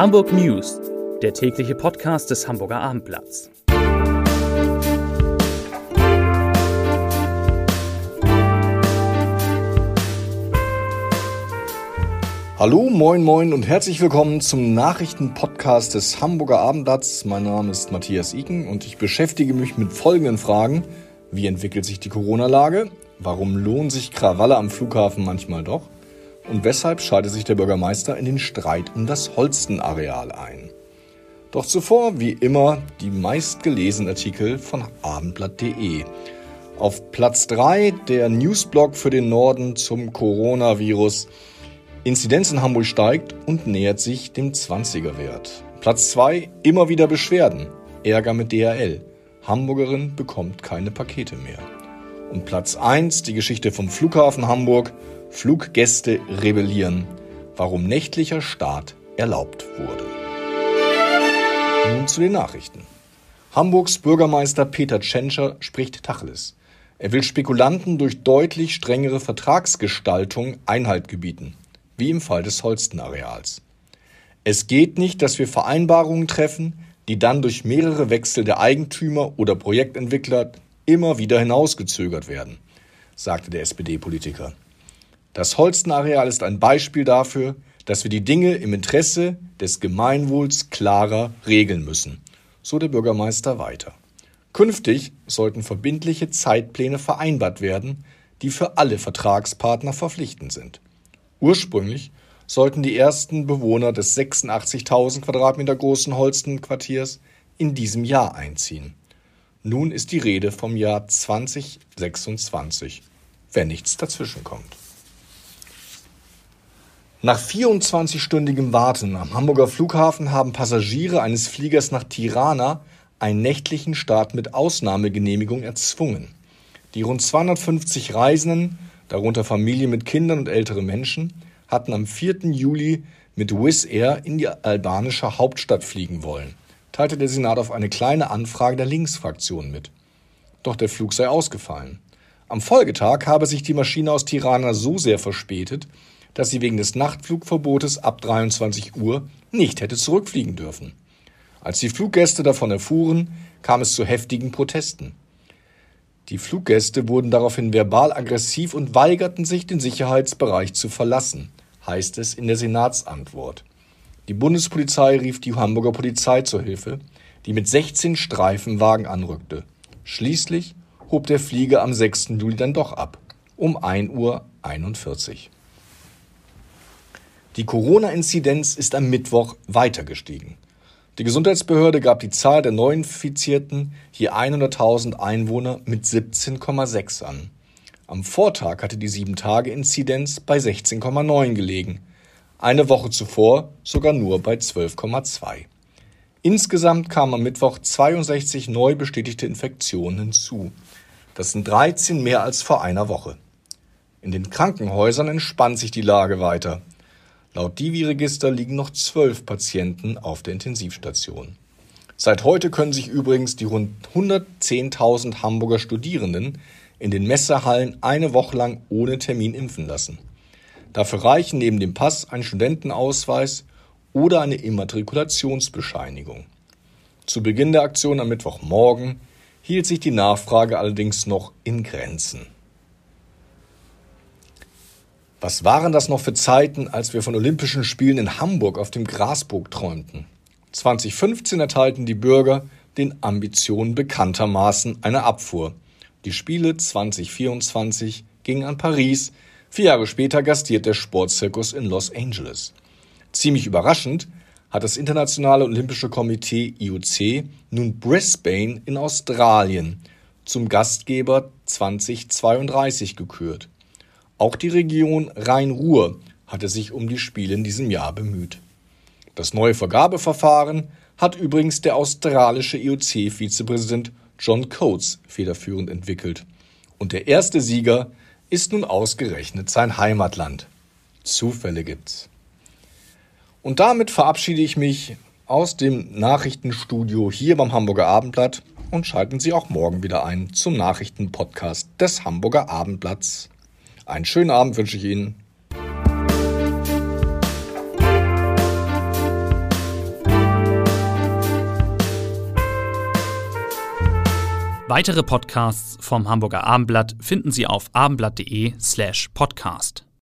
Hamburg News, der tägliche Podcast des Hamburger Abendblatts. Hallo, moin, moin und herzlich willkommen zum Nachrichtenpodcast des Hamburger Abendblatts. Mein Name ist Matthias Iken und ich beschäftige mich mit folgenden Fragen. Wie entwickelt sich die Corona-Lage? Warum lohnen sich Krawalle am Flughafen manchmal doch? Und weshalb schaltet sich der Bürgermeister in den Streit um das Holstenareal ein? Doch zuvor, wie immer, die meistgelesenen Artikel von abendblatt.de. Auf Platz 3 der Newsblog für den Norden zum Coronavirus. Inzidenz in Hamburg steigt und nähert sich dem 20er-Wert. Platz 2 immer wieder Beschwerden. Ärger mit DHL. Hamburgerin bekommt keine Pakete mehr. Und Platz 1 die Geschichte vom Flughafen Hamburg. Fluggäste rebellieren. Warum nächtlicher Start erlaubt wurde. Nun zu den Nachrichten. Hamburgs Bürgermeister Peter Tschentscher spricht Tacheles. Er will Spekulanten durch deutlich strengere Vertragsgestaltung Einhalt gebieten, wie im Fall des Holstenareals. Es geht nicht, dass wir Vereinbarungen treffen, die dann durch mehrere Wechsel der Eigentümer oder Projektentwickler immer wieder hinausgezögert werden, sagte der SPD-Politiker. Das Holstenareal ist ein Beispiel dafür, dass wir die Dinge im Interesse des Gemeinwohls klarer regeln müssen, so der Bürgermeister weiter. Künftig sollten verbindliche Zeitpläne vereinbart werden, die für alle Vertragspartner verpflichtend sind. Ursprünglich sollten die ersten Bewohner des 86.000 Quadratmeter großen Holstenquartiers in diesem Jahr einziehen. Nun ist die Rede vom Jahr 2026, wenn nichts dazwischenkommt. Nach 24-stündigem Warten am Hamburger Flughafen haben Passagiere eines Fliegers nach Tirana einen nächtlichen Start mit Ausnahmegenehmigung erzwungen. Die rund 250 Reisenden, darunter Familien mit Kindern und ältere Menschen, hatten am 4. Juli mit Wizz Air in die albanische Hauptstadt fliegen wollen teilte der Senat auf eine kleine Anfrage der Linksfraktion mit. Doch der Flug sei ausgefallen. Am Folgetag habe sich die Maschine aus Tirana so sehr verspätet, dass sie wegen des Nachtflugverbotes ab 23 Uhr nicht hätte zurückfliegen dürfen. Als die Fluggäste davon erfuhren, kam es zu heftigen Protesten. Die Fluggäste wurden daraufhin verbal aggressiv und weigerten sich, den Sicherheitsbereich zu verlassen, heißt es in der Senatsantwort. Die Bundespolizei rief die Hamburger Polizei zur Hilfe, die mit 16 Streifenwagen anrückte. Schließlich hob der Flieger am 6. Juli dann doch ab, um 1.41 Uhr. Die Corona-Inzidenz ist am Mittwoch weiter gestiegen. Die Gesundheitsbehörde gab die Zahl der Neuinfizierten je 100.000 Einwohner mit 17,6 an. Am Vortag hatte die 7-Tage-Inzidenz bei 16,9 gelegen eine Woche zuvor sogar nur bei 12,2. Insgesamt kamen am Mittwoch 62 neu bestätigte Infektionen hinzu. Das sind 13 mehr als vor einer Woche. In den Krankenhäusern entspannt sich die Lage weiter. Laut Divi-Register liegen noch zwölf Patienten auf der Intensivstation. Seit heute können sich übrigens die rund 110.000 Hamburger Studierenden in den Messehallen eine Woche lang ohne Termin impfen lassen. Dafür reichen neben dem Pass ein Studentenausweis oder eine Immatrikulationsbescheinigung. Zu Beginn der Aktion am Mittwochmorgen hielt sich die Nachfrage allerdings noch in Grenzen. Was waren das noch für Zeiten, als wir von Olympischen Spielen in Hamburg auf dem Grasburg träumten? 2015 erteilten die Bürger den Ambitionen bekanntermaßen eine Abfuhr. Die Spiele 2024 gingen an Paris, Vier Jahre später gastiert der Sportzirkus in Los Angeles. Ziemlich überraschend hat das Internationale Olympische Komitee IOC nun Brisbane in Australien zum Gastgeber 2032 gekürt. Auch die Region Rhein-Ruhr hatte sich um die Spiele in diesem Jahr bemüht. Das neue Vergabeverfahren hat übrigens der australische IOC-Vizepräsident John Coates federführend entwickelt. Und der erste Sieger ist nun ausgerechnet sein Heimatland. Zufälle gibt's. Und damit verabschiede ich mich aus dem Nachrichtenstudio hier beim Hamburger Abendblatt und schalten Sie auch morgen wieder ein zum Nachrichtenpodcast des Hamburger Abendblatts. Einen schönen Abend wünsche ich Ihnen. Weitere Podcasts vom Hamburger Abendblatt finden Sie auf abendblatt.de slash podcast.